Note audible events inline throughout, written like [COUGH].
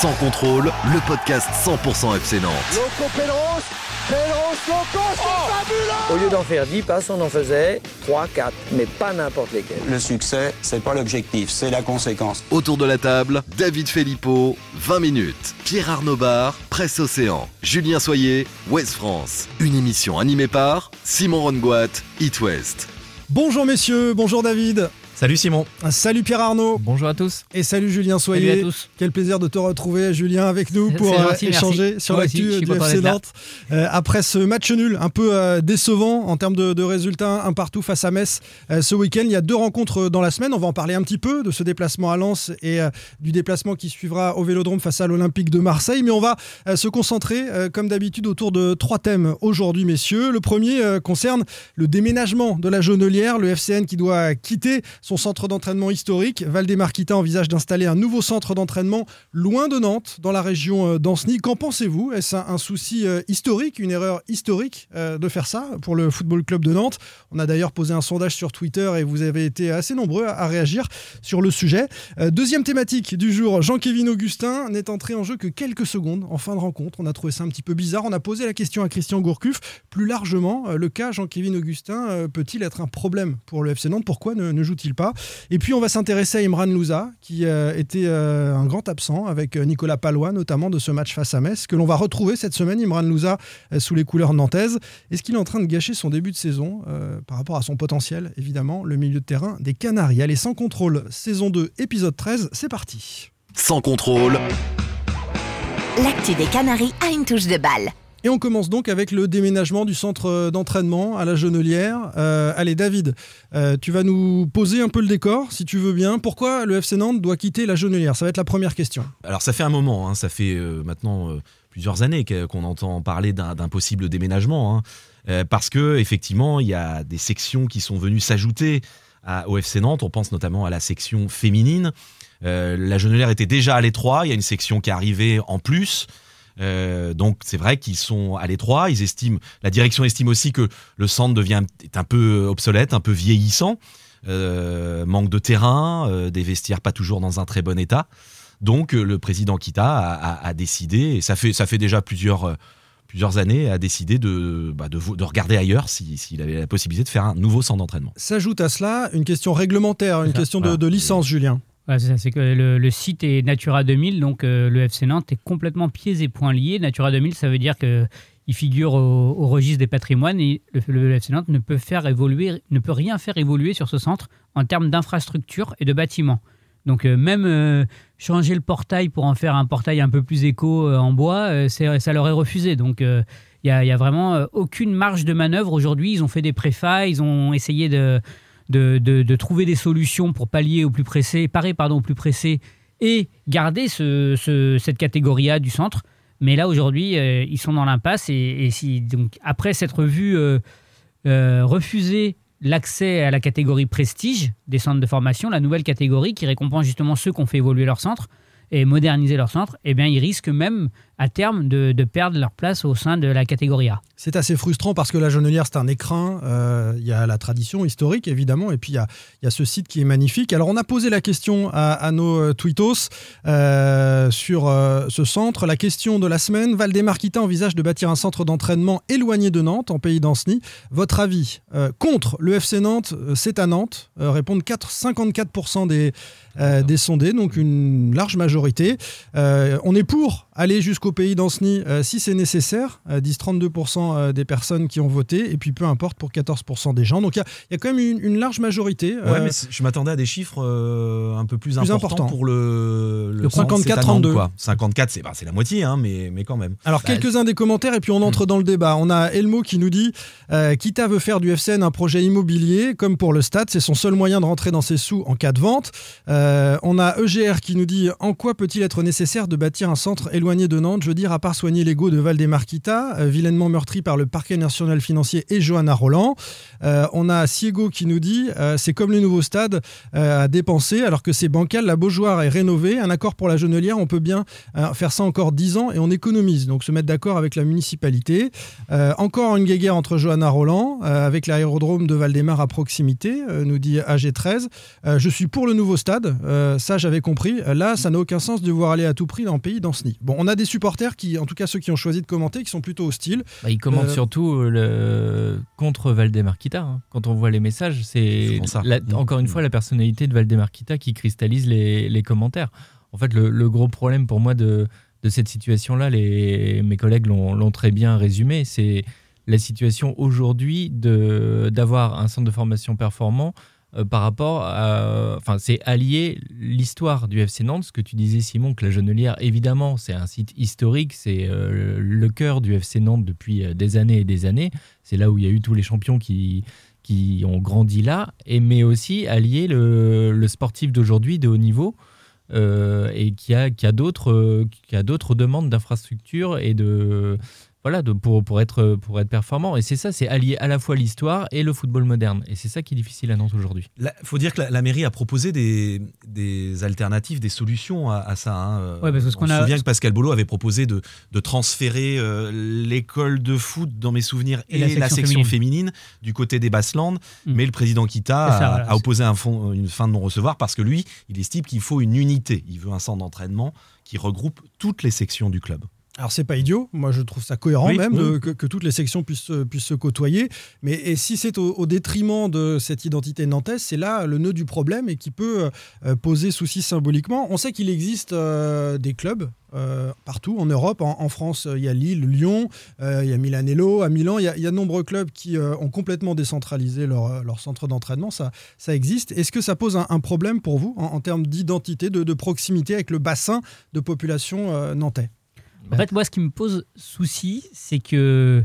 Sans contrôle, le podcast 100% FC Nantes. Loco Loco, c'est fabuleux Au lieu d'en faire 10 passes, on en faisait 3, 4, mais pas n'importe lesquels. Le succès, c'est pas l'objectif, c'est la conséquence. Autour de la table, David Filippo, 20 minutes. Pierre Arnaud Bar, Presse Océan. Julien Soyer, Ouest France. Une émission animée par Simon Rongoat, It West. Bonjour messieurs, bonjour David. Salut Simon. Salut Pierre Arnaud. Bonjour à tous. Et salut Julien Soyer. Salut à tous. Quel plaisir de te retrouver, Julien, avec nous pour gentil, euh, échanger merci. sur l'actu du FC. Nantes. Euh, après ce match nul, un peu euh, décevant en termes de, de résultats, un partout face à Metz euh, ce week-end. Il y a deux rencontres dans la semaine. On va en parler un petit peu de ce déplacement à Lens et euh, du déplacement qui suivra au Vélodrome face à l'Olympique de Marseille. Mais on va euh, se concentrer, euh, comme d'habitude, autour de trois thèmes aujourd'hui, messieurs. Le premier euh, concerne le déménagement de la Jaunelière, le FCN qui doit quitter son centre d'entraînement historique. Valdemarquita envisage d'installer un nouveau centre d'entraînement loin de Nantes, dans la région euh, d'Anceny. Qu'en pensez-vous? Est-ce un, souci euh, historique, une erreur historique euh, de faire ça pour le Football Club de Nantes? On a d'ailleurs posé un sondage sur Twitter et vous avez été assez nombreux à, réagir sur le sujet. Deuxième thématique du jour, Jean-Kévin Augustin n'est entré en jeu que quelques secondes en fin de rencontre. On a trouvé ça un petit peu bizarre. On a posé la question à Christian Gourcuff. Plus largement, le cas Jean-Kévin Augustin peut-il être un problème pour le FC Nantes? Pourquoi ne, ne joue-t-il pas? Et puis on va s'intéresser à Imran Louza, qui euh, était euh, un grand absent avec euh, Nicolas Palois, notamment de ce match face à Metz, que l'on va retrouver cette semaine, Imran Louza, euh, sous les couleurs nantaises. Est-ce qu'il est en train de gâcher son début de saison euh, par rapport à son potentiel, évidemment, le milieu de terrain des Canaries? Allez, sans contrôle, saison 2, épisode 13, c'est parti. Sans contrôle, L'actu des Canaries a une touche de balle. Et on commence donc avec le déménagement du centre euh, d'entraînement à la Genelière. Euh, allez, David, euh, tu vas nous poser un peu le décor, si tu veux bien. Pourquoi le FC Nantes doit quitter la Genelière Ça va être la première question. Alors ça fait un moment, hein, ça fait euh, maintenant plusieurs années qu'on entend parler d'un possible déménagement, hein. Parce que effectivement il y a des sections qui sont venues s'ajouter au FC Nantes. On pense notamment à la section féminine. Euh, la Genelière était déjà à l'étroit. Il y a une section qui est arrivée en plus. Euh, donc c'est vrai qu'ils sont à l'étroit. Ils estiment, la direction estime aussi que le centre devient est un peu obsolète, un peu vieillissant. Euh, manque de terrain, euh, des vestiaires pas toujours dans un très bon état. Donc le président Kita a, a- a décidé, et ça fait, ça fait déjà plusieurs, plusieurs années, a décidé de, bah, de, regarder ailleurs si- s'il avait la possibilité de faire un nouveau centre d'entraînement. S'ajoute à cela une question réglementaire, une question de, voilà. de licence, Julien. C'est que le, site est Natura 2000, donc euh, le FC Nantes est complètement pieds et poings liés. Natura 2000, ça veut dire que il figure au, registre des patrimoines et le, le FC Nantes ne peut faire évoluer, ne peut rien faire évoluer sur ce centre en termes d'infrastructure et de bâtiments. Donc euh, même euh, changer le portail pour en faire un portail un peu plus éco en bois, ça leur est refusé. Donc il n'y a, a vraiment aucune marge de manœuvre aujourd'hui. Ils ont fait des préfats, ils ont essayé de, de, de- trouver des solutions pour pallier au plus pressé, parer pardon, au plus pressé et garder ce- ce- cette catégorie A du centre. Mais là, aujourd'hui, euh, ils sont dans l'impasse. Et, et si, donc, après s'être vu euh, euh, refuser l'accès à la catégorie prestige des centres de formation, la nouvelle catégorie qui récompense justement ceux qui ont fait évoluer leur centre et moderniser leur centre, eh bien, ils risquent même à terme de, perdre leur place au sein de la catégorie A. C'est assez frustrant parce que la Genelière, c'est un écrin. euh, Il y a la tradition historique, évidemment, et puis il y a, ce site qui est magnifique. Alors, on a posé la question à, nos euh, tweetos euh, sur euh, ce centre. La question de la semaine Valdemarquita envisage de bâtir un centre d'entraînement éloigné de Nantes, en pays d'Anceny. Votre avis euh, contre le FC Nantes, euh, c'est à Nantes. Euh, répondent 4, 54% des, euh, sondés, donc une large majorité. Euh, on est pour aller jusqu'au pays d'Anceny euh, si c'est nécessaire, euh, disent 32% euh, des personnes qui ont voté, et puis peu importe pour 14% des gens. Donc il y a- il y, a quand même une, une large majorité. Ouais, mais je m'attendais à des chiffres un peu plus, Plus importants pour le, Le Nantes, 54-32. quoi. 54, c'est bah, c'est la moitié, hein, mais, mais quand même. Alors, Bah, quelques-uns des commentaires et puis on entre dans le débat. On a Elmo qui nous dit euh, Kita veut faire du FCN un projet immobilier, comme pour le stade, c'est son seul moyen de rentrer dans ses sous en cas de vente. Euh, on a EGR qui nous dit En quoi peut-il être nécessaire de bâtir un centre éloigné de Nantes? Je veux dire, à part soigner l'ego de Valdemarquita, euh, vilainement meurtri par le parquet national financier et Johanna Roland. Euh, on a Siego qui nous dit euh, c'est comme le nouveau stade à dépenser, alors que c'est bancal, la Beaujoire est rénovée, un accord pour la Genelière, on peut bien faire ça encore 10 ans et on économise. Donc se mettre d'accord avec la municipalité. encore une guéguerre entre Johanna Roland, avec l'aérodrome de Valdemar à proximité, nous dit AG13. je suis pour le nouveau stade, ça j'avais compris. Là, ça n'a aucun sens de voir aller à tout prix dans le pays d'Anceny. Bon, on a des qui, en tout cas ceux qui ont choisi de commenter, qui sont plutôt hostiles. Bah, ils commentent euh, surtout euh, le... contre Valdemar Kita. Hein. Quand on voit les messages, c'est mmh. encore une fois la personnalité de Valdemar Kita qui cristallise les, commentaires. En fait, le, gros problème pour moi de, de cette situation-là, mes collègues l'ont très bien résumé, c'est la situation aujourd'hui d'avoir un centre de formation performant euh, par rapport à. Enfin, c'est allier l'histoire du FC Nantes, ce que tu disais, Simon, que la Genelière, évidemment, c'est un site historique, c'est euh, le cœur du FC Nantes depuis euh, des années et des années. C'est là où il y a eu tous les champions qui, qui ont grandi là, et, mais aussi allier le, le sportif d'aujourd'hui de haut niveau. et qui a, qui a d'autres demandes d'infrastructures et de, voilà, pour, pour, être, pour être performant. Et c'est ça, c'est allier à la fois l'histoire et le football moderne. Et c'est ça qui est difficile à Nantes aujourd'hui. Il faut dire que la, mairie a proposé des, des, alternatives, des solutions à, ça. Hein. Ouais, parce On se souvient que Pascal Bolo avait proposé de, de transférer euh, l'école de foot, dans mes souvenirs, et, la, section, féminine. du côté des Basslandes. Hmm. Mais le président Kita a, opposé un fond, une fin de non-recevoir parce que lui, il estime qu'il faut une unité. Il veut un centre d'entraînement qui regroupe toutes les sections du club. Alors c'est pas idiot, moi je trouve ça cohérent même que, toutes les sections puissent, puissent se côtoyer, mais et si c'est au, détriment de cette identité nantaise, c'est là le nœud du problème et qui peut euh, poser souci symboliquement. On sait qu'il existe euh, des clubs euh, partout en Europe, en, France il y a Lille, Lyon, il y a Milanello, à Milan, il y a, de nombreux clubs qui ont complètement décentralisé leur, leur centre d'entraînement, ça, ça existe. Est-ce que ça pose un, problème pour vous en, termes d'identité, de, de, proximité avec le bassin de population nantais? En fait, moi, ce qui me pose souci, c'est que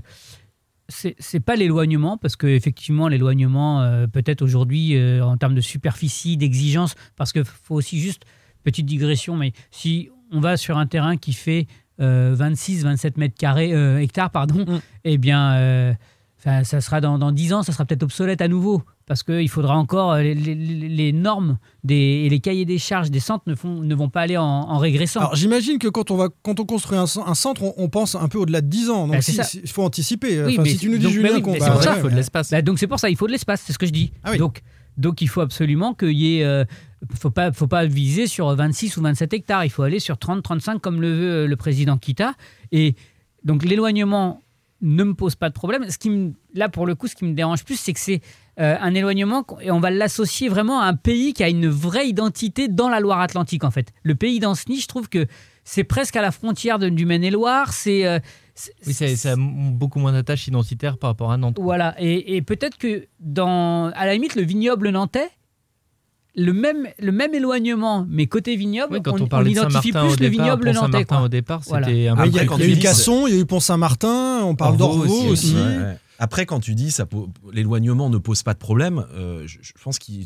c'est pas l'éloignement, parce qu'effectivement, l'éloignement, euh, peut-être aujourd'hui, euh, en termes de superficie, d'exigence, parce qu'il faut aussi juste, petite digression, mais si on va sur un terrain qui fait 26, euh, 27 mètres carrés, hectares, pardon, mm. eh bien, ça sera dans, dans 10 ans, ça sera peut-être obsolète à nouveau parce qu'il faudra encore euh, les, normes des, et les cahiers des charges des centres ne, font, ne vont pas aller en, régressant. Alors j'imagine que quand on, va, quand on construit un, centre, on, pense un peu au-delà de 10 ans. Donc bah, il faut anticiper. Oui, mais, si tu nous dis, Julien, qu'on va... il faut de l'espace. Bah, donc c'est pour ça, il faut de l'espace, c'est ce que je dis. Ah donc, donc il faut absolument qu'il y ait... Euh, faut pas, faut pas viser sur 26 ou 27 hectares, il faut aller sur 30-35 comme le veut euh, le président Kita. Et donc l'éloignement ne me pose pas de problème. Ce qui là, pour le coup, ce qui me dérange plus, c'est que c'est euh, un éloignement et on va l'associer vraiment à un pays qui a une vraie identité dans la Loire-Atlantique, en fait. Le pays d'Anceny, je trouve que c'est presque à la frontière de, du Maine-et-Loire. C'est. Euh, oui, ça, a beaucoup moins d'attache identitaire par rapport à Nantes. Voilà, et, peut-être que dans, à la limite, le vignoble nantais, le même, le même éloignement, mais côté vignoble, quand on, on, identifie plus le vignoble nantais. au départ, c'était un peu. Il y a, eu Casson, il y a eu Pont-Saint-Martin, on parle d'Orvaux aussi. Après, quand tu dis ça, l'éloignement ne pose pas de problème, euh, je, pense qu'il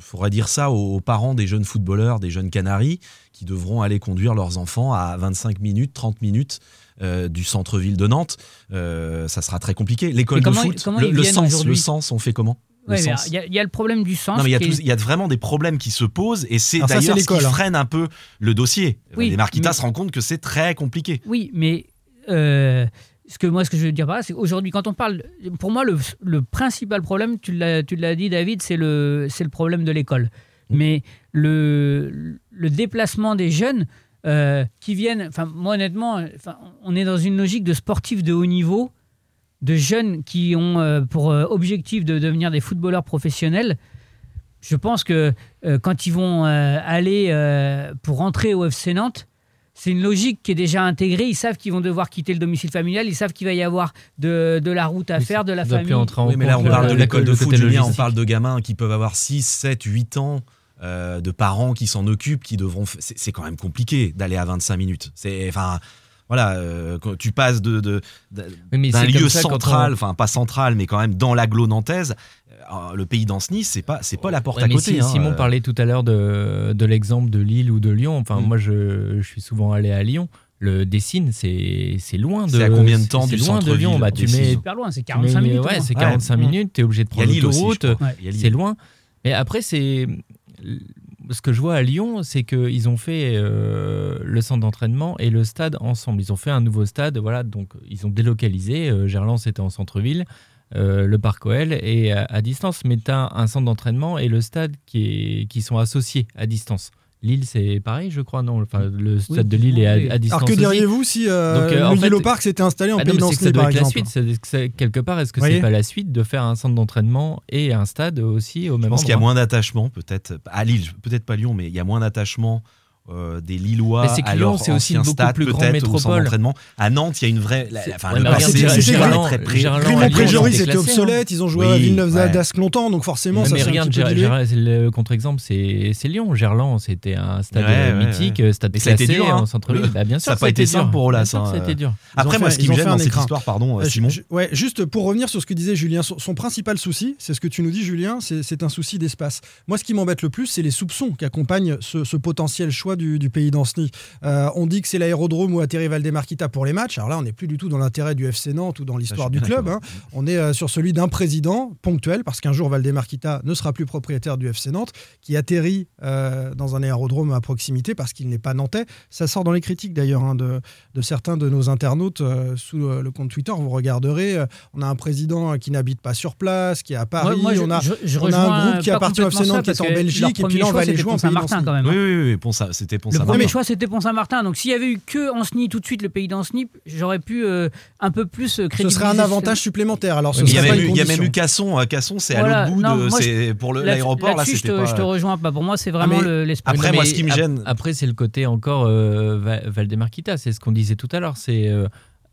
faudrait dire ça aux, parents des jeunes footballeurs, des jeunes Canaries, qui devront aller conduire leurs enfants à 25 minutes, 30 minutes euh, du centre-ville de Nantes. Euh, ça sera très compliqué. L'école de foot, le, sens, le sens, on fait comment? Il y, a le problème du sens. il y, a vraiment des problèmes qui se posent et c'est d'ailleurs ce qui hein. freine un peu le dossier. les Marquitas se rendent compte que c'est très compliqué. Oui, mais euh, ce que moi, ce que je veux dire par là, c'est qu'aujourd'hui, quand on parle, pour moi, le, principal problème, tu l'as dit, David, c'est le, le problème de l'école. Mm. Mais le, le déplacement des jeunes euh, qui viennent, enfin, moi, honnêtement, on est dans une logique de sportifs de haut niveau de jeunes qui ont euh, pour euh, objectif de devenir des footballeurs professionnels, je pense que quand ils vont aller pour rentrer au FC Nantes, c'est une logique qui est déjà intégrée. Ils savent qu'ils vont devoir quitter le domicile familial. Ils savent qu'il va y avoir de, la route à faire, de la famille. Oui, mais là, on parle de l'école de foot, Julien. On parle de gamins qui peuvent avoir 6, 7, 8 ans. de parents qui s'en occupent, qui devront. C'est quand même compliqué d'aller à 25 minutes. C'est, enfin, voilà, euh, tu passes de, d'un lieu central, enfin pas central, mais quand même dans l'agglo nantaise, euh, le pays d'Anceny, c'est pas c'est pas la porte à côté. Hein, Simon euh. parlait tout à l'heure de, l'exemple de Lille ou de Lyon. Enfin, mm. moi, je, suis souvent allé à Lyon. le Dessine, c'est loin de. C'est à combien de temps C'est du loin de Lyon? Bah, tu mets. super loin, c'est 45 minutes. Ouais, hein. c'est 45 Ouais. minutes. Tu es obligé de prendre l'autoroute. C'est loin. Mais après, c'est. Ce que je vois à Lyon, c'est qu'ils ont fait euh, le centre d'entraînement et le stade ensemble. Ils ont fait un nouveau stade, voilà, donc ils ont délocalisé. Euh, Gerland, c'était en centre-ville, euh, le Parc OL est à, distance, mais tu un centre d'entraînement et le stade qui sont associés à distance. Lille, c'est pareil, je crois, non? Enfin, le stade de Lille est à, distance. Alors que diriez-vous si euh, Donc, euh, en le fait- Yellow Park s'était installé en Ah non, pays doit par être la exemple? suite. quelque part, est-ce que c'est pas la suite de faire un centre d'entraînement et un stade aussi au Je même pense qu'il y a endroit? moins d'attachement, peut-être à Lille, peut-être pas Lyon, mais il y a moins d'attachement euh, des Lillois Mais c'est que à Lyon, leur c'est aussi une beaucoup stade, plus grande métropole. À Nantes, il y a une vraie. enfin, le passé, très près. Gerland, Grimont Lyon, Préjory, ils ont c'était hein. obsolète, ils ont joué à Oui, Villeneuve ouais. d'Ascq longtemps, donc forcément, ça mais c'est un regarde, petit peu Ger- dilué.Ger- c'est le contre-exemple, c'est c'est Lyon. Gerland, c'était un stade Ouais, euh, ouais, mythique, ouais. stade Mais ça a été classé dur, hein. en centre-ville. [LAUGHS] Bah, bien sûr, Ça a que pas été dur. simple pour ça a été dur. Après, moi, ce qui me gêne fait un dans cette histoire, pardon, Euh, Simon. je- ouais, juste pour revenir sur ce que disait Julien, son, principal souci, c'est ce que tu nous dis, Julien, c'est un souci d'espace. Moi, ce qui m'embête le plus, c'est les soupçons qui accompagnent ce, ce potentiel choix du, du pays d'Anceny. Euh, on dit que c'est l'aérodrome où atterrit Valdemarquita pour les matchs. Alors là, on n'est plus du tout dans l'intérêt du FC Nantes ou dans l'histoire du club. hein. On est euh, sur celui d'un président ponctuel, parce qu'un jour, Valdemarquita ne sera plus propriétaire du FC Nantes, qui atterrit euh, dans un aérodrome à proximité parce qu'il n'est pas nantais. Ça sort dans les critiques d'ailleurs hein, de, de certains de nos internautes euh, sous euh, le compte Twitter. Vous regarderez, euh, on a un président qui n'habite pas sur place, qui est à Paris. Ouais, moi, je- on a, je- je on a un groupe qui appartient au FC Nantes qui est en Belgique, et puis là, on va aller jouer en d'Anceny. quand même. Oui, hein. oui, oui, ça- c'était Pont Le premier choix, c'était Pont-Saint-Martin. Donc, s'il y avait eu que Anceny tout de suite, le pays d'Anceny, j'aurais pu euh, un peu plus euh, Ce crédibiliser. serait un avantage supplémentaire. Alors, ce Il y, a pas eu, il y a même eu Casson. euh, Casson, c'est à l'autre bout Non, de. moi, je- c'est- Pour le- Là- l'aéroport, là, c'était je te, pas. je te rejoins pas. Pour moi, c'est vraiment mais le- l'esprit. après, moi, ce qui me gêne- Après, c'est le côté encore euh, Va- Valdemarquita, c'est ce qu'on disait tout à l'heure. C'est euh,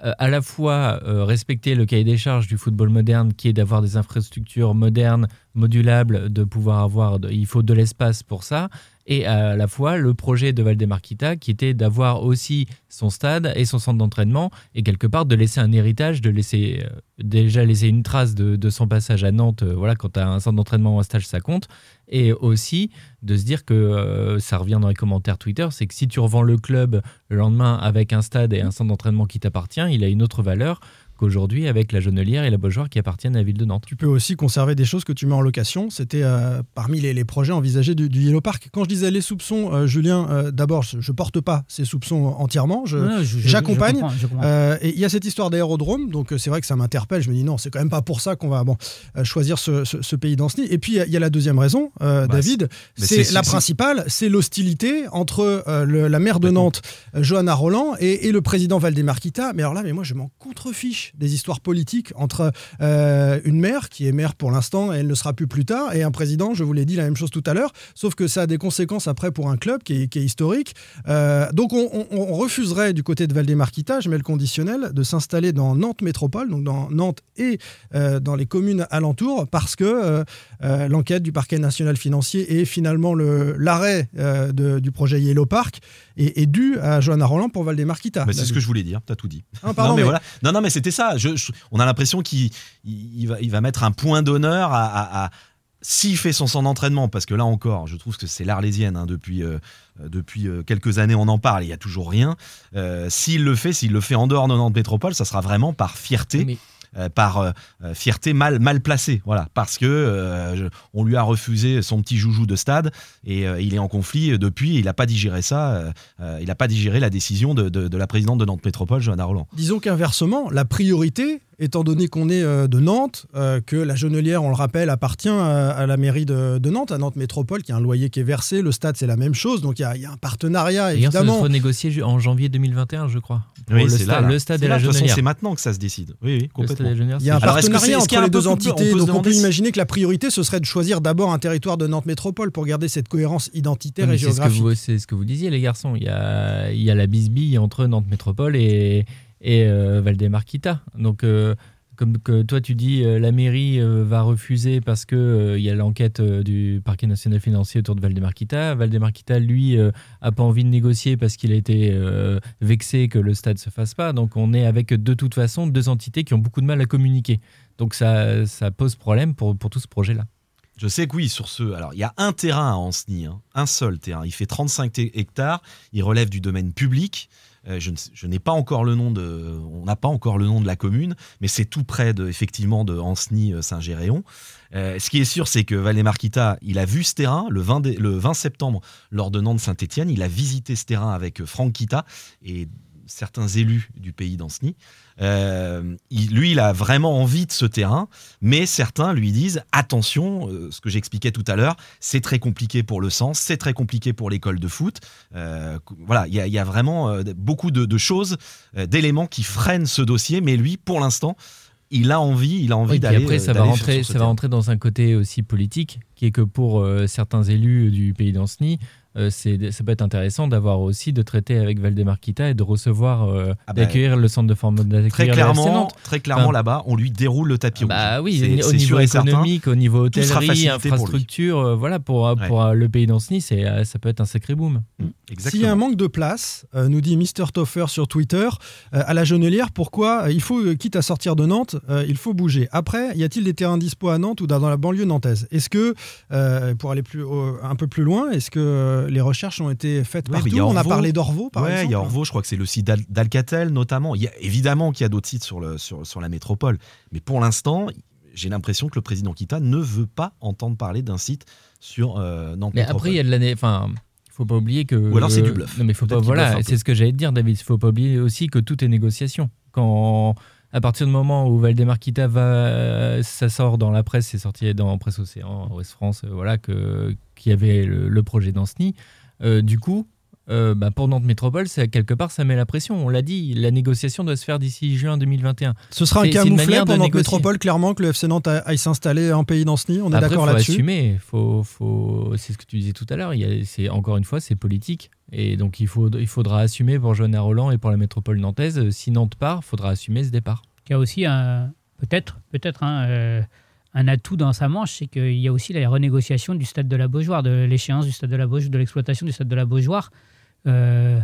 euh, à la fois euh, respecter le cahier des charges du football moderne, qui est d'avoir des infrastructures modernes, modulables, de pouvoir avoir. il faut de l'espace pour ça. Et à la fois le projet de Valdemarquita, qui était d'avoir aussi son stade et son centre d'entraînement, et quelque part de laisser un héritage, de laisser euh, déjà laisser une trace de, de son passage à Nantes. euh, voilà, quand tu as un centre d'entraînement ou un stage, ça compte. Et aussi de se dire que euh, ça revient dans les commentaires Twitter, c'est que si tu revends le club le lendemain avec un stade et un centre d'entraînement qui t'appartient, il a une autre valeur qu'aujourd'hui avec la Jonelière et la Beaujoire qui appartiennent à la ville de Nantes. Tu peux aussi conserver des choses que tu mets en location. C'était euh, parmi les, les projets envisagés du, du Yellow Park. Quand je disais les soupçons, euh, Julien, euh, d'abord, je, je porte pas ces soupçons entièrement. J'accompagne. et il y a cette histoire d'aérodrome, donc c'est vrai que ça m'interpelle. Je me dis non, c'est quand même pas pour ça qu'on va bon, choisir ce, ce- ce pays d'Anceny. Et puis il y a- il y, a la deuxième raison, Bah, David, c'est la principale, c'est l'hostilité entre le- la maire de Nantes, Johanna Roland, et, et le président Valdemarquita. Mais alors là, mais moi je m'en contrefiche des histoires politiques entre euh, une maire qui est maire pour l'instant et elle ne sera plus plus tard, et un président. Je vous l'ai dit la même chose tout à l'heure, sauf que ça a des conséquences après pour un club qui est, qui est historique. Euh, donc on, on- on refuserait du côté de Valdemarquita, je mets le conditionnel, de s'installer dans Nantes Métropole, donc dans Nantes et euh, dans les communes alentours, parce que l'enquête du parquet national financier et finalement le- l'arrêt du projet Yellow Park est, est dû à Johanna Roland pour Valdemarquita. Bah, c'est ce que je voulais dire, t'as tout dit. Ah, pardon, non, mais mais- voilà. non, non, mais c'était on a l'impression qu'il il, il va, mettre un point d'honneur à. à- s'il fait son centre d'entraînement, parce que là encore, je trouve que c'est l'arlésienne hein, depuis, euh, euh, quelques années, on en parle, il n'y a toujours rien. Euh, s'il le fait, s'il le fait en dehors de Nantes Métropole, ça sera vraiment par fierté. Par euh, euh, fierté mal, mal placée, voilà, parce que euh, je- on lui a refusé son petit joujou de stade et euh, il est en conflit euh, depuis. Il n'a pas digéré ça, euh, euh, il n'a pas digéré la décision de, de- de la présidente de Nantes Métropole, Johanna Roland. Disons qu'inversement, la priorité, étant donné qu'on est euh, de Nantes, euh, que la Genelière, on le rappelle, appartient à, à la mairie de, de Nantes, à Nantes Métropole, qui a un loyer qui est versé, le stade c'est la même chose, donc il y a, il y a un partenariat évidemment. sera négocié ju- en janvier 2021, je crois. Oui, le, c'est sta- là, là. le stade C'est et là, la de toute façon, c'est maintenant que ça se décide. Oui, stade complètement. La Il y a un Alors, partenariat entre les deux entités, donc on peut imaginer que la priorité, ce serait de choisir d'abord un territoire de Nantes Métropole pour garder cette cohérence identitaire et c'est ce, que géographique. c'est ce que vous disiez, les garçons. Il y a, il y a la bisbille entre Nantes Métropole et, et euh, Valdemarquita. Donc, euh, comme que toi, tu dis, euh, la mairie euh, va refuser parce qu'il il y a l'enquête euh, du parquet national financier autour de Valdemarquita. Valdemarquita, lui, euh, a pas envie de négocier parce qu'il a été euh, vexé que le stade se fasse pas. Donc, on est avec de toute façon deux entités qui ont beaucoup de mal à communiquer. Donc, ça, ça pose problème pour, pour tout ce projet-là. Je sais que oui, sur ce. Alors, il y a un terrain à Anceny, hein, un seul terrain. Il fait 35 hectares. Il relève du domaine public. Euh, je, n'ai pas encore le nom de, on n'a pas encore le nom de la commune, mais c'est tout près de, effectivement de Anceny-Saint-Géréon. Euh, ce qui est sûr, c'est que Valdemar Kita, il a vu ce terrain le 20, le 20 septembre lors de Nantes-Saint-Etienne. Il a visité ce terrain avec Franck Kita et certains élus du pays d'Anceny. Euh, lui, il a vraiment envie de ce terrain, mais certains lui disent attention, euh, ce que j'expliquais tout à l'heure, c'est très compliqué pour le sens, c'est très compliqué pour l'école de foot. Euh, voilà, il y, a vraiment beaucoup de, choses, d'éléments qui freinent ce dossier, mais lui, pour l'instant, il a envie, il a envie d'aller. Après, ça va rentrer, ça va rentrer dans un côté aussi politique, qui est que pour certains élus du pays d'Anceny, euh, ça peut être intéressant d'avoir aussi de traiter avec Valdemar Kita et de recevoir, euh, ah bah, d'accueillir le centre de formation. Très clairement, très clairement là-bas, on lui déroule le tapis bah rouge. oui, au niveau économique, au niveau hôtellerie, infrastructure, euh, voilà, pour, pour le pays d'Anceny, c'est, ça peut être un sacré boom. Mm. S'il y a un manque de place, nous dit Mister Toffer sur Twitter, à la Genelière, pourquoi il faut, quitte à sortir de Nantes, il faut bouger. Après, y a-t-il des terrains dispo à Nantes ou dans la banlieue nantaise? Est-ce que, pour aller plus, un peu plus loin, est-ce que les recherches ont été faites partout. On a parlé d'Orvaux, par exemple. il y a Orvaux, je crois que c'est le site d'Alcatel notamment. Il y a, évidemment qu'il y a d'autres sites sur, le, sur, sur la métropole. Mais pour l'instant, j'ai l'impression que le président Kita ne veut pas entendre parler d'un site sur euh, Nantes. Mais après, il y a de l'année. Enfin, faut pas oublier que. Ou alors c'est du bluff. Non, mais faut pas. Voilà, c'est ce que j'allais te dire, David. Il faut pas oublier aussi que tout est négociation. Quand à partir du moment où Valdemar Kita va, ça sort dans la presse, c'est sorti dans Presse Océan, Ouest France, euh, voilà, que qu'il y avait le, projet d'Anceny. Euh, du coup, euh, bah, pour Nantes Métropole, quelque part, ça met la pression. On l'a dit, la négociation doit se faire d'ici juin 2021. Ce sera un camouflet pour Nantes Métropole, clairement, que le FC Nantes aille s'installer en pays d'Anceny. On est d'accord là-dessus. assumer. Faut, faut... C'est ce que tu disais tout à l'heure. C'est encore une fois, c'est politique. Et donc, il, faut, il faudra assumer pour Joanna Roland et pour la métropole nantaise. Si Nantes part, il faudra assumer ce départ. Il y a aussi un. Peut-être, peut-être, hein, euh, un atout dans sa manche, c'est qu'il y a aussi la renégociation du stade de la Beaujoire, de l'échéance du stade de la Beaujoire, de l'exploitation du stade de la Beaujoire. Euh,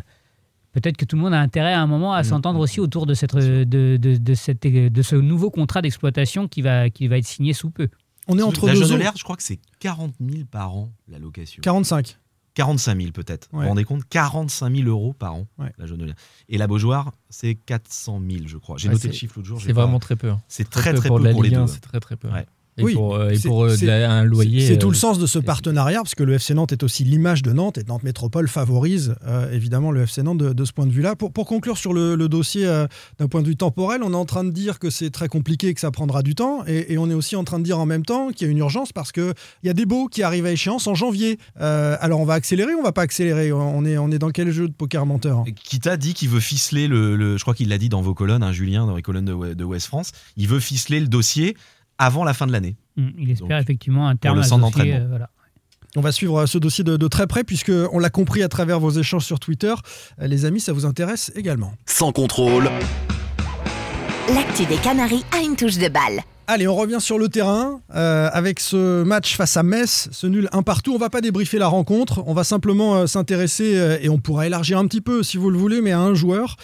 peut-être que tout le monde a intérêt à un moment à mm. s'entendre aussi autour de, cette, de, de, de, cette, de ce nouveau contrat d'exploitation qui va, qui va être signé sous peu. On est entre la deux je crois que c'est 40 000 par an la location. 45. 45 000 peut-être. Vous vous rendez compte? 45 000 euros par an, la Jaunelière. Et la Beaujoire, c'est 400 000, je crois. J'ai noté le chiffre l'autre jour. C'est vraiment très peu. Hein. C'est très, très, peu, pour, les deux. C'est très très peu. Et oui, pour, euh, et pour euh, un loyer. C'est tout le euh, sens de ce partenariat, parce que le FC Nantes est aussi l'image de Nantes, et Nantes Métropole favorise évidemment le FC Nantes de, ce point de vue-là. Pour, pour, conclure sur le, dossier d'un point de vue temporel, on est en train de dire que c'est très compliqué et que ça prendra du temps, et, on est aussi en train de dire en même temps qu'il y a une urgence parce qu'il y a des baux qui arrivent à échéance en janvier. alors on va accélérer ou on va pas accélérer? On est, on est dans quel jeu de poker menteur? Qui t'a dit qu'il veut ficeler le, Je crois qu'il l'a dit dans vos colonnes, hein, Julien, dans les colonnes de, de West France. Il veut ficeler le dossier avant la fin de l'année. Mm, il espère effectivement un terme. Euh, on va suivre ce dossier de, très près puisque on l'a compris à travers vos échanges sur Twitter. Euh, les amis, ça vous intéresse également. Sans contrôle. L'actu des Canaries a une touche de balle. Allez, on revient sur le terrain euh, avec ce match face à Metz, ce nul un partout. On va pas débriefer la rencontre, on va simplement euh, s'intéresser euh, et on pourra élargir un petit peu si vous le voulez, mais à un joueur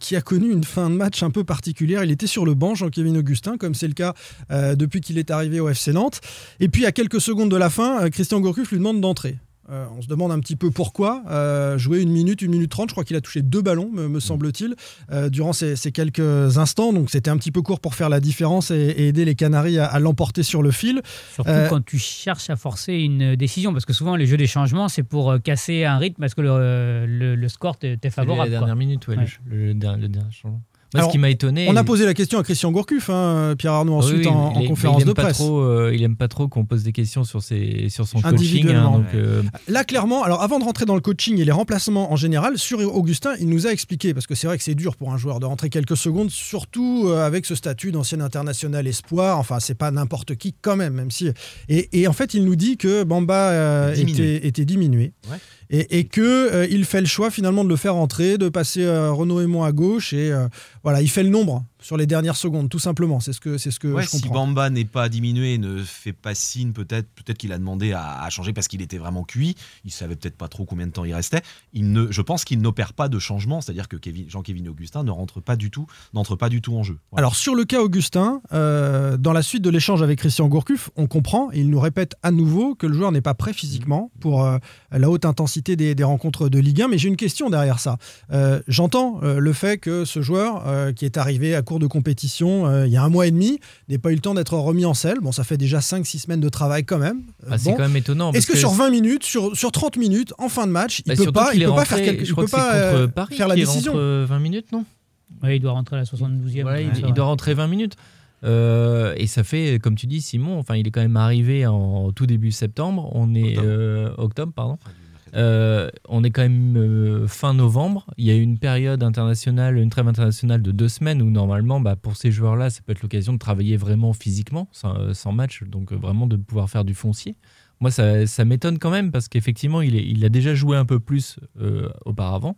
qui a connu une fin de match un peu particulière. Il était sur le banc, Jean-Kévin Augustin, comme c'est le cas depuis qu'il est arrivé au FC Nantes. Et puis à quelques secondes de la fin, Christian Gourcuff lui demande d'entrer. Euh, on se demande un petit peu pourquoi. Euh, jouer une minute, une minute trente, je crois qu'il a touché deux ballons, me, semble-t-il, euh, durant ces, quelques instants. Donc c'était un petit peu court pour faire la différence et, aider les Canaries à, l'emporter sur le fil. Surtout quand tu cherches à forcer une décision, parce que souvent les jeux des changements, c'est pour casser un rythme parce que le, score t'est favorable. La dernière minute, ouais, Le, dernier changement ce qui m'a étonné. On a posé la question à Christian Gourcuff, hein, Pierre Arnaud, ensuite en, conférence de presse. Trop, euh, il aime pas trop qu'on pose des questions sur, ses, sur son coaching. Hein, euh, Là, clairement, alors avant de rentrer dans le coaching et les remplacements en général, sur Augustin, il nous a expliqué, parce que c'est vrai que c'est dur pour un joueur de rentrer quelques secondes, surtout euh, avec ce statut d'ancien international espoir. Enfin, c'est pas n'importe qui quand même, même si. Et, en fait, il nous dit que Bamba était, était, diminué. Et, et que il fait le choix finalement de le faire entrer, de passer Renaud Aymon à gauche et voilà, il fait le nombre sur les dernières secondes, tout simplement. C'est ce que, c'est ce que je comprends. Si Bamba n'est pas diminué, ne fait pas signe, peut-être, peut-être qu'il a demandé à, changer parce qu'il était vraiment cuit. Il savait peut-être pas trop combien de temps il restait. Il ne, je pense qu'il n'opère pas de changement, c'est-à-dire que Jean-Kévin Augustin ne rentre pas du tout, n'entre pas du tout en jeu. Alors sur le cas Augustin, euh, dans la suite de l'échange avec Christian Gourcuff, on comprend et il nous répète à nouveau que le joueur n'est pas prêt physiquement pour euh, la haute intensité des, rencontres de Ligue 1. Mais j'ai une question derrière ça. Euh, j'entends le fait que ce joueur qui est arrivé à court de compétition euh, il y a un mois et demi, n'ait pas eu le temps d'être remis en selle. Bon, ça fait déjà 5-6 semaines de travail quand même. Ah, c'est quand même étonnant. Est-ce que, sur 20 minutes, sur, sur 30 minutes, en fin de match, il ne bah, peut pas, il peut pas faire, quelque, il peut pas euh, Paris faire la décision 20 minutes, non? Il doit rentrer à la 72e. il, doit rentrer 20 minutes. Euh, et ça fait, comme tu dis, Simon, enfin, il est quand même arrivé en tout début septembre. On est octobre pardon. Euh, on est quand même euh, fin novembre. Il y a une période internationale, une trêve internationale de deux semaines où normalement, bah, pour ces joueurs-là, ça peut être l'occasion de travailler vraiment physiquement, sans, euh, match, donc vraiment de pouvoir faire du foncier. Moi, ça, m'étonne quand même parce qu'effectivement, il, il, a déjà joué un peu plus auparavant.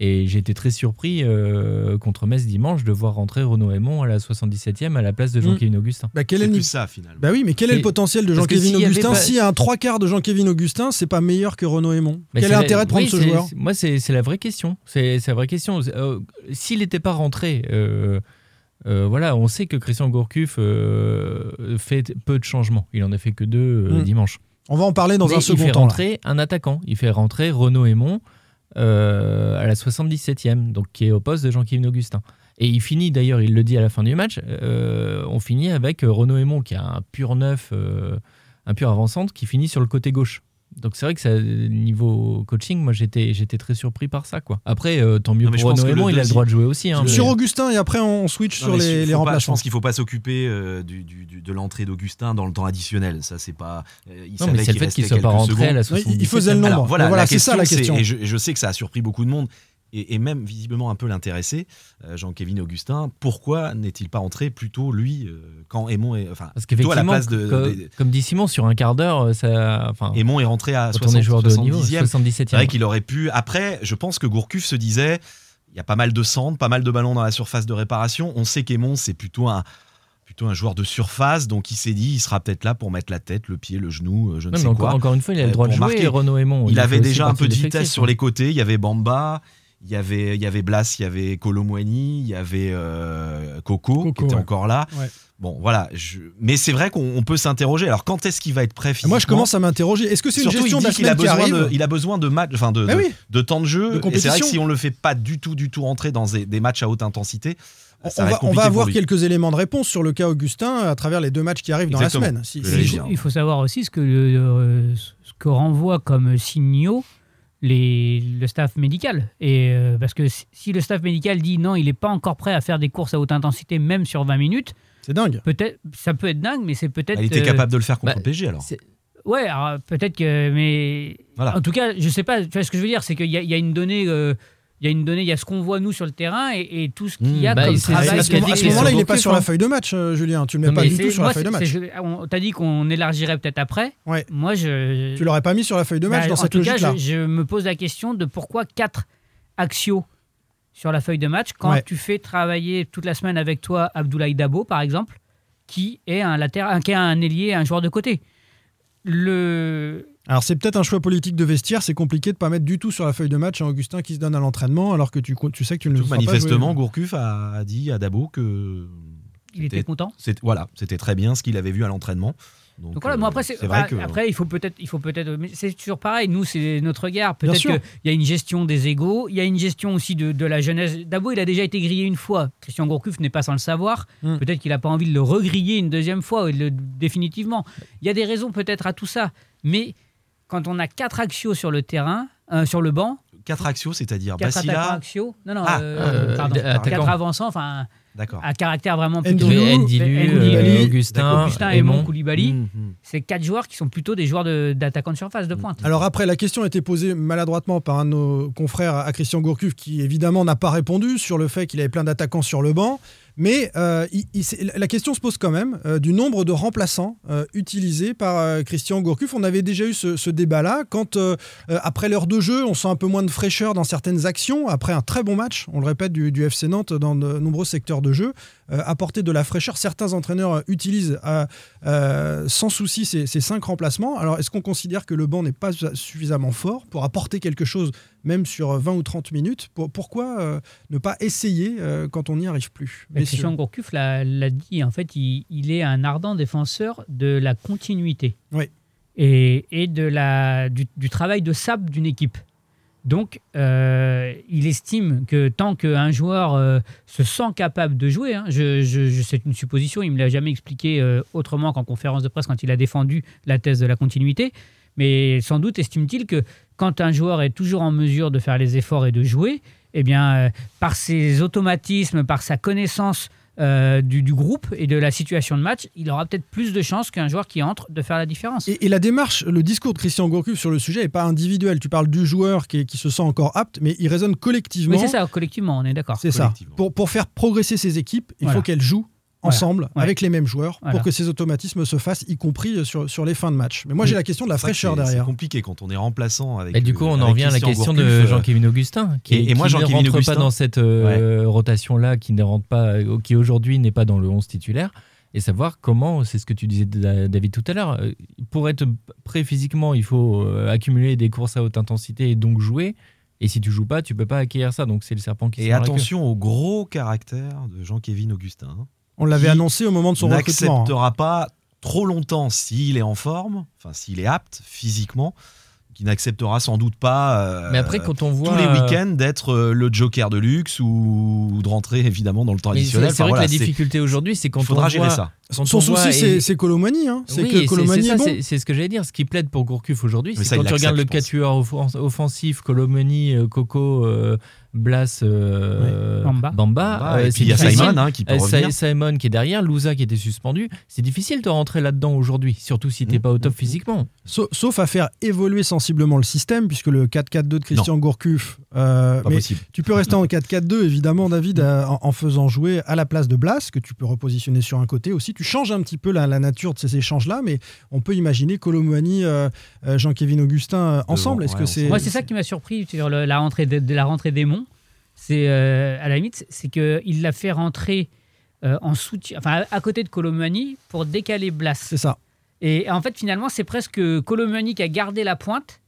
Et j'ai été très surpris euh, contre Metz dimanche de voir rentrer Renaud Aymon à la 77e à la place de Jean-Kévin mm. Augustin. Bah, quel est plus ça finalement. Bah oui, mais quel est le potentiel de Jean-Kévin Augustin S'il y a un trois quarts de Jean-Kévin Augustin, c'est pas meilleur que Renaud Aymon. quel est l'intérêt de prendre ce joueur Moi, c'est la vraie question. C'est la vraie question. Euh, s'il n'était pas rentré. Euh, voilà, on sait que Christian Gourcuff fait peu de changements. Il en a fait que deux mm. dimanche. On va en parler dans un second temps. Il fait rentrer un attaquant. Il fait rentrer Renaud Aymon. Euh, à la 77e, donc qui est au poste de Jean-Kévin Augustin. Et il finit d'ailleurs, il le dit à la fin du match, euh, on finit avec Renaud Aymon qui a un pur neuf, euh, un pur avant-centre qui finit sur le côté gauche. Donc c'est vrai que ça, niveau coaching, moi j'étais j'étais très surpris par ça quoi. Après euh, tant mieux pour Renaud il a le droit de jouer aussi. Hein, sur Augustin et après on switch sur les, les remplacements. je pense qu'il faut pas s'occuper euh, du, de l'entrée d'Augustin dans le temps additionnel. Ça c'est pas. Euh, il non mais c'est le fait qu'il soit pas rentré à la Il faisait le nombre. voilà, c'est ça la question. Et je, sais que ça a surpris beaucoup de monde et, même visiblement un peu l'intéressé, euh, Jean-Kévin Augustin, pourquoi n'est-il pas entré plutôt lui euh, quand Aymon est enfin Parce plutôt à la place de, comme, dit Simon sur un quart d'heure euh, ça enfin Aymon est rentré à 60, joueur de niveau, 77e. C'est vrai qu'il aurait pu après je pense que Gourcuff se disait il y a pas mal de centres, pas mal de ballons dans la surface de réparation, on sait qu'Aymon c'est plutôt un plutôt un joueur de surface, donc il s'est dit, il sera peut-être là pour mettre la tête, le pied, le genou, je ne sais encore, quoi. Encore une fois, il a le droit de jouer, marquer. Renaud Aymon. Il, il avait déjà un peu de vitesse sur les côtés, il y avait Bamba, il y avait il y avait Blas, il y avait Colomwani, il y avait euh, Coco, qui était encore là. Bon, voilà. Mais c'est vrai qu'on peut s'interroger. Alors, quand est-ce qu'il va être prêt physiquement Moi, je commence à m'interroger. Est-ce que c'est une gestion il a besoin de, Il a besoin de match, enfin de, bah de, temps de jeu. et c'est vrai que si on le fait pas du tout, du tout rentrer dans des, matchs à haute intensité, on, va, on va, avoir quelques éléments de réponse sur le cas Augustin à travers les deux matchs qui arrivent dans la semaine. il faut savoir aussi ce que, euh, ce que renvoie comme signaux les, le staff médical. Et, euh, parce que si le staff médical dit non, il n'est pas encore prêt à faire des courses à haute intensité, même sur 20 minutes. C'est dingue. Peut-être, ça peut être dingue, mais c'est peut-être. Il était capable de le faire contre bah, le alors. Ouais, peut-être que. Mais. En tout cas, je sais pas. Tu vois, ce que je veux dire, c'est qu'il y, y, a une donnée. Euh, il y a une donnée, il y a ce qu'on voit nous sur le terrain et, tout ce qu'il y a bah, comme travail. À ce moment-là, il n'est pas sur la feuille de match, euh, Julien. Tu le mets pas du tout sur la feuille de match. On t'a dit qu'on élargirait peut-être après. Ouais. Moi, je. Tu l'aurais pas mis sur la feuille de match bah, dans cette logique-là. En tout cas, je, me pose la question de pourquoi quatre axios sur la feuille de match quand tu fais travailler toute la semaine avec toi Abdoulaye Dabo, par exemple, qui est un latéral, qui est un ailier, un joueur de côté. Le alors c'est peut-être un choix politique de vestiaire, c'est compliqué de pas mettre du tout sur la feuille de match un Augustin qui se donne à l'entraînement alors que tu, tu sais que tu ne le Manifestement, Gourcuff a, dit à Dabo que il était content. Voilà, c'était très bien ce qu'il avait vu à l'entraînement. Donc, voilà, moi après, c'est, après il faut peut-être, il faut peut-être, c'est toujours pareil. Nous, c'est notre regard. Peut-être qu'il y a une gestion des égaux, il y a une gestion aussi de, la jeunesse. Dabo, il a déjà été grillé une fois. Christian Gourcuff n'est pas sans le savoir. Hmm. Peut-être qu'il n'a pas envie de le regriller une deuxième fois, définitivement. Il y a des raisons peut-être à tout ça, mais quand on a quatre axios sur le terrain, euh, sur le banc. Quatre axios, c'est-à-dire quatre Bassila. axios. Non, non, ah, euh, euh, pardon. quatre avançants, enfin. D'accord. À caractère vraiment plutôt Ndilu, Augustin, Augustin et Mon Koulibaly. Mmh, mmh. C'est quatre joueurs qui sont plutôt des joueurs d'attaquants de, surface, de mmh. pointe. Alors après, la question a été posée maladroitement par un de nos confrères à Christian Gourcuff, qui évidemment n'a pas répondu sur le fait qu'il avait plein d'attaquants sur le banc. Mais euh, la question se pose quand même euh, du nombre de remplaçants euh, utilisés par Christian Gourcuff. On avait déjà eu ce, débat-là quand, après l'heure de jeu, on sent un peu moins de fraîcheur dans certaines actions. Après un très bon match, on le répète, du, FC Nantes dans de nombreux secteurs de jeu, apporter de la fraîcheur. Certains entraîneurs utilisent sans souci ces, ces, cinq remplacements. Alors, est-ce qu'on considère que le banc n'est pas suffisamment fort pour apporter quelque chose même sur 20 ou 30 minutes. pourquoi euh, ne pas essayer euh, quand on n'y arrive plus? Christian Gourcuff l'a dit, en fait, il, est un ardent défenseur de la continuité oui. et, et de la, du, travail de sable d'une équipe. Donc, euh, il estime que tant qu'un joueur se sent capable de jouer, hein, je, c'est une supposition, il ne me l'a jamais expliqué autrement qu'en conférence de presse quand il a défendu la thèse de la continuité, mais sans doute estime-t-il que quand un joueur est toujours en mesure de faire les efforts et de jouer, eh bien, euh, par ses automatismes, par sa connaissance euh, du, groupe et de la situation de match, il aura peut-être plus de chances qu'un joueur qui entre de faire la différence. Et, la démarche, le discours de Christian Gourcuff sur le sujet n'est pas individuel. Tu parles du joueur qui, se sent encore apte, mais il résonne collectivement. Oui, c'est ça, collectivement, on est d'accord. C'est ça. Pour, pour faire progresser ses équipes, il faut qu'elles jouent ensemble, avec les mêmes joueurs, pour que ces automatismes se fassent, y compris sur, sur les fins de match. Mais moi, j'ai la question de la fraîcheur derrière. C'est compliqué quand on est remplaçant avec. Et du coup, on en revient à la question de Jean-Kévin Augustin, qui, et, moi, ne rentre pas dans cette euh, rotation-là, qui ne rentre pas, euh, qui aujourd'hui n'est pas dans le 11 titulaire. Et savoir comment, c'est ce que tu disais David tout à l'heure, euh, pour être prêt physiquement, il faut accumuler des courses à haute intensité et donc jouer. Et si tu joues pas, tu peux pas acquérir ça. Donc c'est le serpent qui. Et attention au gros caractère de Jean-Kévin Augustin. On l'avait annoncé au moment de son recrutement. Hein. n'acceptera pas trop longtemps s'il est en forme, enfin s'il est apte physiquement, qui n'acceptera sans doute pas euh, mais après, quand on voit, tous les week-ends d'être euh, le joker de luxe ou, de rentrer évidemment dans le traditionnel. C'est vrai que la difficulté aujourd'hui, c'est quand faudra on gérer ça. Son, souci, c'est Colomani. Hein. C'est que Colomani est, C'est ce que j'allais dire. Ce qui plaide pour Gourcuff aujourd'hui, c'est quand tu regardes le quatuor offensif, Colomani, euh, Coco, Blas, euh, Bamba. Euh, et puis il y a Simon hein, qui peut revenir. Simon qui est derrière, Louza qui était suspendu. C'est difficile de rentrer là-dedans aujourd'hui, surtout si tu n'es mm. pas au top mm. physiquement. Sauf, à faire évoluer sensiblement le système, puisque le 4-4-2 de Christian Gourcuff. Euh, mais tu peux rester en 4-4-2, évidemment, David, en, faisant jouer à la place de Blas, que tu peux repositionner sur un côté aussi. Tu changes un petit peu la, nature de ces échanges-là, mais on peut imaginer Colomboigny, Jean-Kévin Augustin ensemble. Est-ce que c'est. Moi, c'est ça qui m'a surpris sur la, rentrée de, la rentrée des Monts c'est euh, à la limite, c'est qu'il l'a fait rentrer euh, en soutien, enfin à, côté de Colomani pour décaler Blas. C'est ça. Et en fait, finalement, c'est presque Colomani qui a gardé la pointe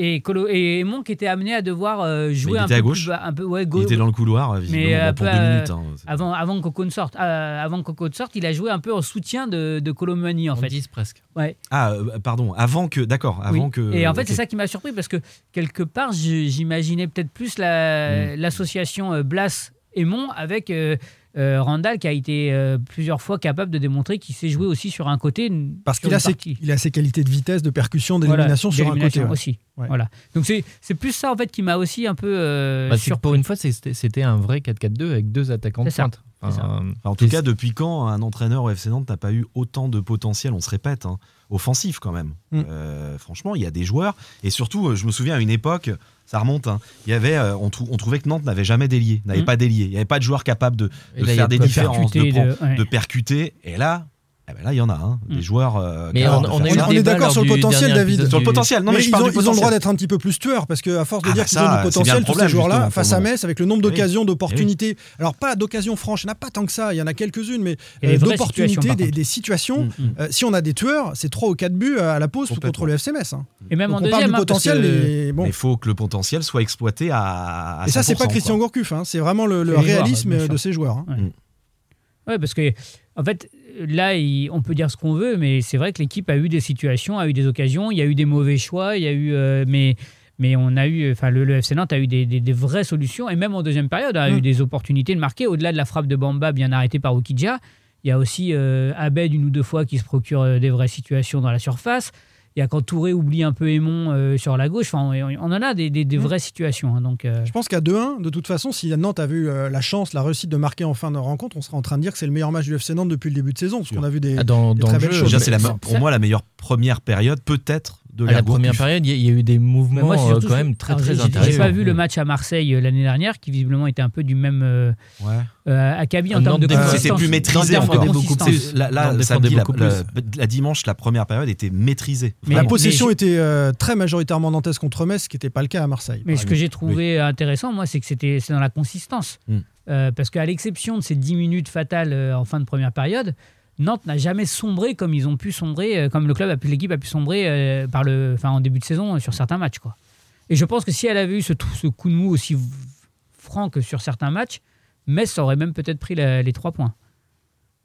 et, Colo et Monk était amené à devoir euh, jouer un, peu gauche. un peu ouais, Il était dans le couloir, visiblement, pour deux minutes. Hein. avant, avant que Coco ne sorte. avant que Coco sorte, il a joué un peu en soutien de, de Colomani, en, fait. 10 presque. Ouais. Ah, pardon, avant que. D'accord, avant que. Et en fait, c'est ça qui m'a surpris parce que quelque part, j'imaginais peut-être plus hmm. l'association la, Blas et Mon avec euh, Randall qui a été euh, plusieurs fois capable de démontrer qu'il s'est joué aussi sur un côté. Parce qu'il a, ses, il a ses qualités de vitesse, de percussion, d'élimination sur un côté. aussi. Voilà. Donc c'est plus ça en fait qui m'a aussi un peu. Euh, bah, pour une fois, c'était un vrai 4-4-2 avec deux attaquants de pointe. en tout cas, depuis quand un entraîneur au FC Nantes n'a pas eu autant de potentiel? On se répète, hein, offensif quand même. Mm. franchement, il y a des joueurs. Et surtout, je me souviens à une époque, ça remonte. Hein. Il y avait, euh, on, trouvait que Nantes n'avait jamais délié, n'avait mm. pas délié. Il n'y avait pas de joueur capable de, faire des différences, de, percuter. Et là, eh ben là, il y en a, hein, des mm. joueurs. Euh, mais on, est d'accord sur le potentiel, David. Sur le potentiel, non, mais, ils, ont, ils, ont, le droit d'être un petit peu plus tueurs parce qu'à force de ah dire bah qu'ils ont du potentiel, tous ces joueurs-là, face à Metz, avec le nombre d'occasions, d'opportunités. Alors, pas d'occasions franches, il n'y en a pas tant que ça, il y en a quelques-unes, mais euh, d'opportunités, des, situations. Mm, mm. Euh, si on a des tueurs, c'est 3 ou 4 buts à la pause contre le FC Metz. Hein. Et même en deuxième, hein, potentiel, mais il faut que le potentiel soit exploité à. Et ça, c'est pas Christian Gourcuff, hein, c'est vraiment le réalisme de ces joueurs. Ouais, parce que, en fait, là, on peut dire ce qu'on veut, mais c'est vrai que l'équipe a eu des situations, a eu des occasions, il y a eu des mauvais choix, il y a eu, euh, mais, mais on a eu, enfin, le, FC Nantes a eu des, vraies solutions, et même en deuxième période, a eu mm. des opportunités de marquer. Au-delà de la frappe de Bamba bien arrêtée par Okidja, il y a aussi euh, Abed une ou deux fois qui se procure euh, des vraies situations dans la surface. Il y a quand Touré oublie un peu Aimon euh, sur la gauche. Enfin, on, en a des, mm. vraies situations. Hein, donc, Je pense qu'à 2-1, de toute façon, si Nantes a vu la chance, la réussite de marquer en fin de rencontre, on sera en train de dire que c'est le meilleur match du FC Nantes depuis le début de saison. Parce qu'on a vu des, ah, très belles choses. c'est pour moi la meilleure première période, peut-être de la première période, il y, a eu des mouvements moi, euh, quand même très très intéressants. J'ai pas vu le match à Marseille euh, l'année dernière, qui visiblement était un peu du même euh, ouais. acabit en termes de C'était plus maîtrisé encore. Beaucoup plus. Là, la, la, dimanche, la première période était maîtrisée. Mais la possession était très majoritairement nantaise contre Metz, ce qui n'était pas le cas à Marseille. Mais ce que j'ai trouvé intéressant, moi, c'est que c'était dans la consistance. Hmm. parce qu'à l'exception de ces 10 minutes fatales en fin de première période, Nantes n'a jamais sombré comme ils ont pu sombrer, euh, comme le club, l'équipe a pu sombrer euh, par le, enfin, en début de saison euh, sur certains matchs. Quoi. Et je pense que si elle avait eu ce, ce coup de mou aussi franc que sur certains matchs, Metz aurait même peut-être pris les trois points.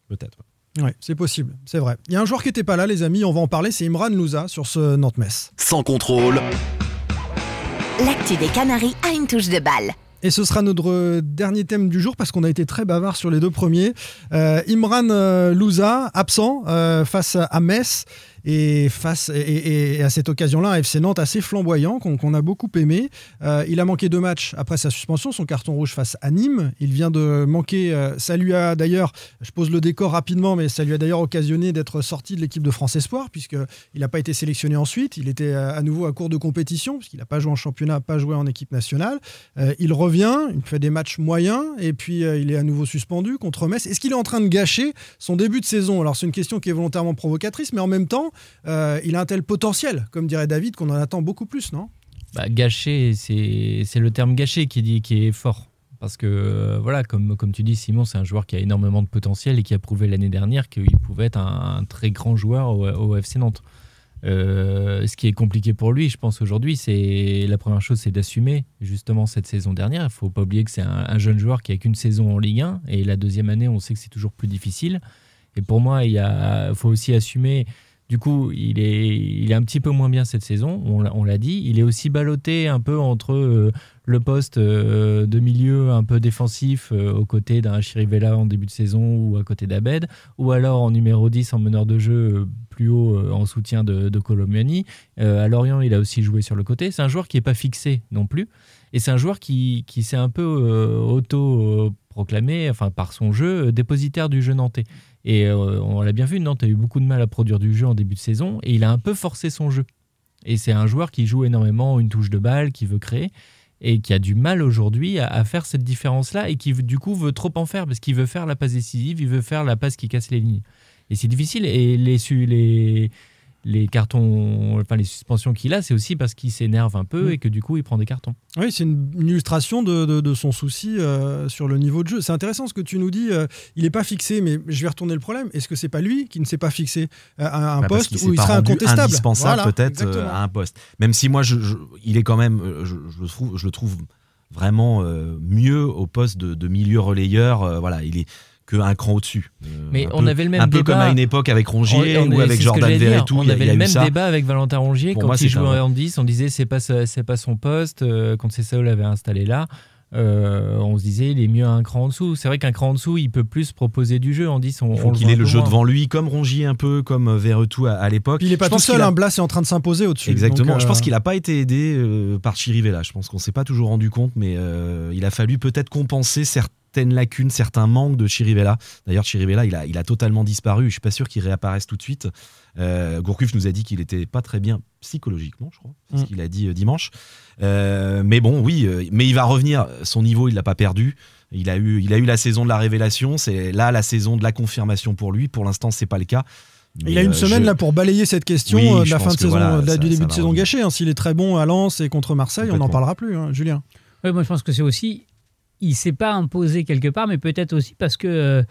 Peut-être. Oui, c'est possible, c'est vrai. Il y a un joueur qui n'était pas là, les amis, on va en parler, c'est Imran Louza sur ce Nantes-Metz. Sans contrôle. L'actu des Canaries a une touche de balle. Et ce sera notre dernier thème du jour parce qu'on a été très bavard sur les deux premiers. Euh, Imran euh, Louza, absent euh, face à Metz. Et, face, et, à cette occasion-là, un FC Nantes assez flamboyant, qu'on a beaucoup aimé. Euh, il a manqué deux matchs après sa suspension, son carton rouge face à Nîmes. Il vient de manquer, euh, ça lui a d'ailleurs, je pose le décor rapidement, mais ça lui a d'ailleurs occasionné d'être sorti de l'équipe de France Espoir, puisqu'il n'a pas été sélectionné ensuite. Il était euh, à nouveau à court de compétition, puisqu'il n'a pas joué en championnat, pas joué en équipe nationale. il revient, il fait des matchs moyens, et puis il est à nouveau suspendu contre Metz. Est-ce qu'il est en train de gâcher son début de saison? Alors c'est une question qui est volontairement provocatrice, mais en même temps, euh, il a un tel potentiel, comme dirait David, qu'on en attend beaucoup plus, non? Bah, Gâché, c'est le terme gâché qui, dit, qui est fort. Parce que, euh, voilà, comme, comme tu dis, Simon, c'est un joueur qui a énormément de potentiel et qui a prouvé l'année dernière qu'il pouvait être un, très grand joueur au, FC Nantes. Euh, ce qui est compliqué pour lui, je pense, aujourd'hui, c'est la première chose, c'est d'assumer justement cette saison dernière. Il faut pas oublier que c'est un, un, jeune joueur qui a qu'une saison en Ligue 1 et la deuxième année, on sait que c'est toujours plus difficile. Et pour moi, il faut aussi assumer du coup, il est, un petit peu moins bien cette saison, on l'a dit. Il est aussi ballotté un peu entre euh, le poste euh, de milieu un peu défensif euh, aux côtés d'un Chirivella en début de saison ou à côté d'Abed, ou alors en numéro 10 en meneur de jeu plus haut en soutien de, de Colomiani. à Lorient, il a aussi joué sur le côté. C'est un joueur qui n'est pas fixé non plus. Et c'est un joueur qui, qui s'est un peu auto-proclamé, enfin par son jeu, dépositaire du jeu nantais. Et euh, on l'a bien vu, Nantes a eu beaucoup de mal à produire du jeu en début de saison et il a un peu forcé son jeu. Et c'est un joueur qui joue énormément une touche de balle, qui veut créer et qui a du mal aujourd'hui à, faire cette différence-là et qui du coup veut trop en faire parce qu'il veut faire la passe décisive, il veut faire la passe qui casse les lignes. Et c'est difficile. Et les, les, les cartons, enfin les suspensions qu'il a, c'est aussi parce qu'il s'énerve un peu mm. et que du coup il prend des cartons. Oui, c'est une, illustration de, son souci euh, sur le niveau de jeu. C'est intéressant ce que tu nous dis. Euh, il n'est pas fixé, mais je vais retourner le problème. Est-ce que c'est pas lui qui ne s'est pas fixé à un bah, poste où il sera incontestable? indispensable peut-être euh, à un poste. Même si moi, je, il est quand même, je, le trouve, je le trouve vraiment mieux au poste de, de milieu relayeur. voilà, il est qu'un cran au-dessus. Euh, mais on avait le même un débat. peu comme à une époque avec Rongier ou avec Jordan tout. On avait le même débat avec Valentin Rongier quand il jouait en 10. On disait c'est pas c'est pas son poste. Euh, quand c'est ça, on l'avait installé là. Euh, on se disait il est mieux un cran en dessous. C'est vrai qu'un cran en dessous, il peut plus proposer du jeu. En 10, on, il faut qu'il ait le jeu devant lui, comme Rongier un peu, comme Verretou à, à l'époque. Il n'est pas tout seul, un Blas est en train de s'imposer au-dessus. Exactement. Je pense qu'il n'a pas été aidé par Chirivella. Je pense qu'on s'est pas toujours rendu compte, mais il a fallu peut-être compenser certains certaines lacunes, certains manques de Chirivella. D'ailleurs, Chirivella, il a, il a totalement disparu. Je suis pas sûr qu'il réapparaisse tout de suite. Euh, Gourcuff nous a dit qu'il était pas très bien psychologiquement, je crois. C'est ce mm. qu'il a dit euh, dimanche. Euh, mais bon, oui, euh, mais il va revenir. Son niveau, il l'a pas perdu. Il a eu, il a eu la saison de la révélation. C'est là la saison de la confirmation pour lui. Pour l'instant, c'est pas le cas. il a une semaine là pour balayer cette question de la fin de saison, du début de saison gâché. Hein. S'il est très bon à Lens et contre Marseille, on n'en parlera plus, hein, Julien. Oui, moi je pense que c'est aussi il s'est pas imposé quelque part, mais peut-être aussi parce que euh,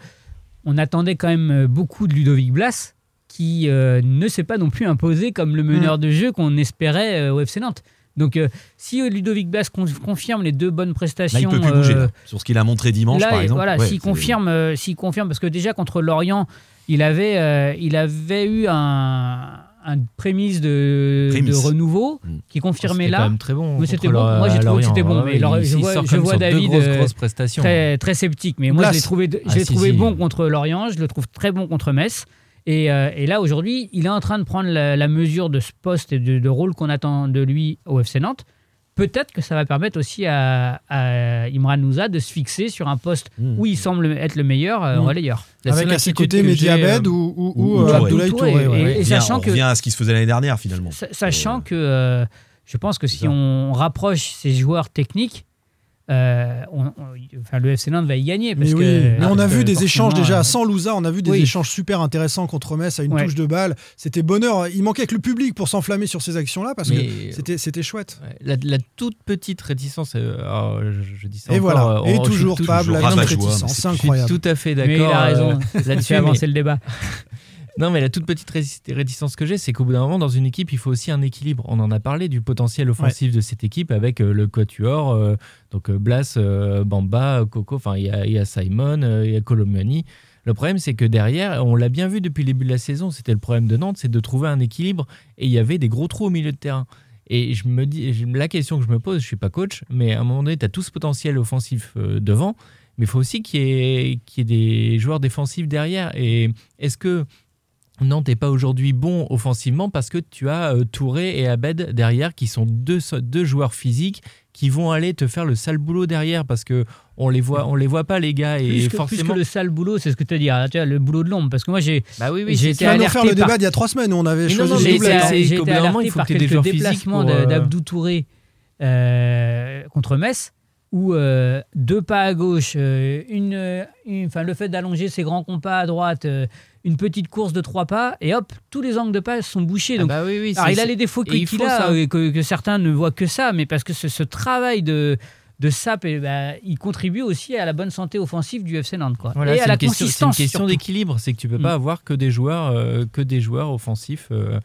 on attendait quand même euh, beaucoup de Ludovic Blas, qui euh, ne s'est pas non plus imposé comme le meneur mm. de jeu qu'on espérait au FC Nantes. Donc, si Ludovic Blas confirme les deux bonnes prestations. Là, il peut plus bouger. Sur ce qu'il a montré dimanche, par exemple. Voilà, s'il confirme, s'il confirme, parce que déjà contre Lorient, il avait, il avait eu un, une prémisse de, de renouveau mm. qui confirmait là. Quand même très bon. c'était bon. Moi j'ai trouvé que c'était bon. Mais je vois, je vois David grosses, prestations. Très, très sceptique. Mais moi je l'ai trouvé, je l'ai ah, trouvé bon contre Lorient. Je le trouve très bon contre Metz. Et, euh, et là aujourd'hui, il est en train de prendre la, mesure de ce poste et de, de rôle qu'on attend de lui au FC Nantes. Peut-être que ça va permettre aussi à, Imran Nouza de se fixer sur un poste mmh. où il semble être le meilleur euh, mmh. relayeur. Avec à ses côtés Mehdi Abed ou, ou, Abdoulaye Touré. Et, sachant que, on revient à ce qui se faisait l'année dernière finalement. Sachant que je pense que si on rapproche ces joueurs techniques, euh, enfin, le FC Nantes va y gagner. Parce mais, que, mais on a vu des échanges déjà euh, sans Louza, on a vu des échanges super intéressants contre Metz à une touche de balle. C'était bonheur. Il manquait que le public pour s'enflammer sur ces actions-là parce que c'était, c'était chouette. La, toute petite réticence, euh, oh, je, dis ça Et voilà. Et toujours, Pab, la réticence. C'est incroyable. tout à fait d'accord. il a raison. Là-dessus, avancer le débat. [LAUGHS] Non, mais la toute petite réticence que j'ai, c'est qu'au bout d'un moment, dans une équipe, il faut aussi un équilibre. On en a parlé du potentiel offensif de cette équipe avec euh, le quatuor, euh, donc euh, Blas, Bamba, Coco, enfin, il y, a Simon, il y a Colomani. Le problème, c'est que derrière, on l'a bien vu depuis le début de la saison, c'était le problème de Nantes, c'est de trouver un équilibre et il y avait des gros trous au milieu de terrain. Et je me dis, la question que je me pose, je suis pas coach, mais à un moment donné, tu as tout ce potentiel offensif devant, mais il faut aussi qu'il y, ait des joueurs défensifs derrière. Et est-ce que Nantes n'est pas aujourd'hui bon offensivement parce que tu as euh, Touré et Abed derrière qui sont deux, deux joueurs physiques qui vont aller te faire le sale boulot derrière parce que on les voit on les voit pas les gars et plus que, forcément le sale boulot c'est ce que tu as dit. Hein, tu le boulot de l'ombre parce que moi j'ai bah oui, oui, j'ai été alerté faire le débat il y a trois semaines où on avait choisi j'ai été, j'ai été alerté par quelques déplacements euh, d'Abdou Touré euh, contre Metz où deux pas à gauche une, enfin le fait d'allonger ses grands compas à droite une petite course de trois pas et hop, tous les angles de passe sont bouchés. Ah donc, bah oui, alors il a les défauts qu'il a, euh, que, que, certains ne voient que ça, mais parce que ce, travail de de SAP, et bah, il contribue aussi à la bonne santé offensive du FC Nantes. Quoi. et à la consistance. C'est une question d'équilibre, c'est que tu peux pas mm. avoir que des joueurs, euh, que des joueurs offensifs. Euh,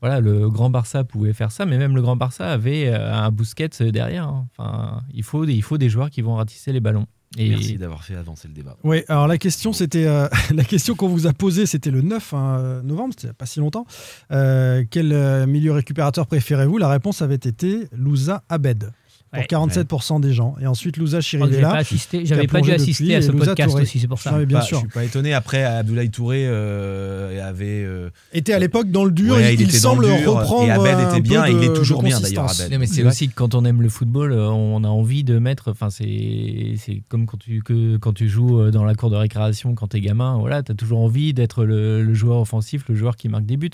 voilà, le Grand Barça pouvait faire ça, mais même le Grand Barça avait un Bousquet derrière. Hein. Enfin, il faut, il faut des joueurs qui vont ratisser les ballons. Merci d'avoir fait avancer le débat. Oui, alors la question, c'était euh, [LAUGHS] la question qu'on vous a posée, c'était le 9 hein, novembre, c'était pas si longtemps. Euh, quel euh, milieu récupérateur préférez-vous? La réponse avait été Louza Abed pour 47% des gens. Et ensuite, Louza Chirivella. J'avais pas, dû assister à ce podcast aussi, c'est pour ça. bien bah, sûr. Je suis pas étonné. Après, Abdoulaye Touré euh, avait. Euh, était à l'époque dans le dur. il, semble reprendre. Et Abed était bien. Et il est toujours bien d'ailleurs, Abed. mais c'est aussi que quand on aime le football, euh, on a envie de mettre. Enfin, c'est comme quand tu, que, quand tu joues dans la cour de récréation quand tu es gamin. Voilà, tu as toujours envie d'être le, le joueur offensif, le joueur qui marque des buts.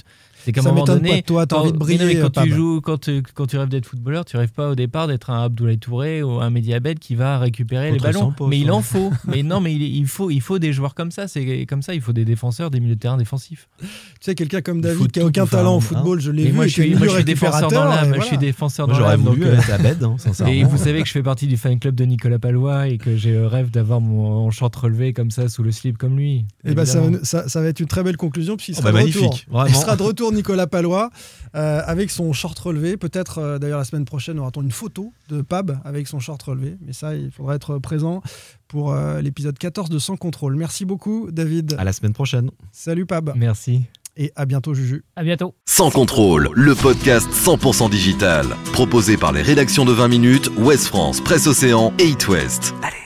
C'est qu'à un moment donné, pas toi, as envie de briller. quand tu joues, quand, tu, quand tu rêves d'être footballeur, tu rêves pas au départ d'être un Abdoulaye Touré ou un Mediabed qui va récupérer les ballons. mais il en faut. [LAUGHS] mais non, mais il, faut, il faut des joueurs comme ça. C'est comme ça, il faut des défenseurs, des milieux de terrain défensifs. Tu sais, quelqu'un comme David qui a aucun talent au football, je l'ai vu. Moi, je suis, moi, je suis défenseur dans l'âme. Je suis défenseur dans l'âme. J'aurais voulu être Abed, hein, Et vous savez que je fais partie du fan club de Nicolas Palois et que j'ai le rêve d'avoir mon short relevé comme ça sous le slip comme lui. Et eh ben ça, va être une très belle conclusion puisqu'il sera, oh, bah, de retour. Il sera de retour Nicolas Palois. Euh, avec son short relevé. Peut-être euh, d'ailleurs la semaine prochaine aura-t-on une photo de Pab avec son short relevé. Mais ça, il faudra être présent pour euh, l'épisode 14 de Sans contrôle. Merci beaucoup, David. À la semaine prochaine. Salut, Pab. Merci. Et à bientôt, Juju. À bientôt. Sans contrôle, le podcast 100% digital. Proposé par les rédactions de 20 minutes, Ouest France, Presse Océan et It West. Allez.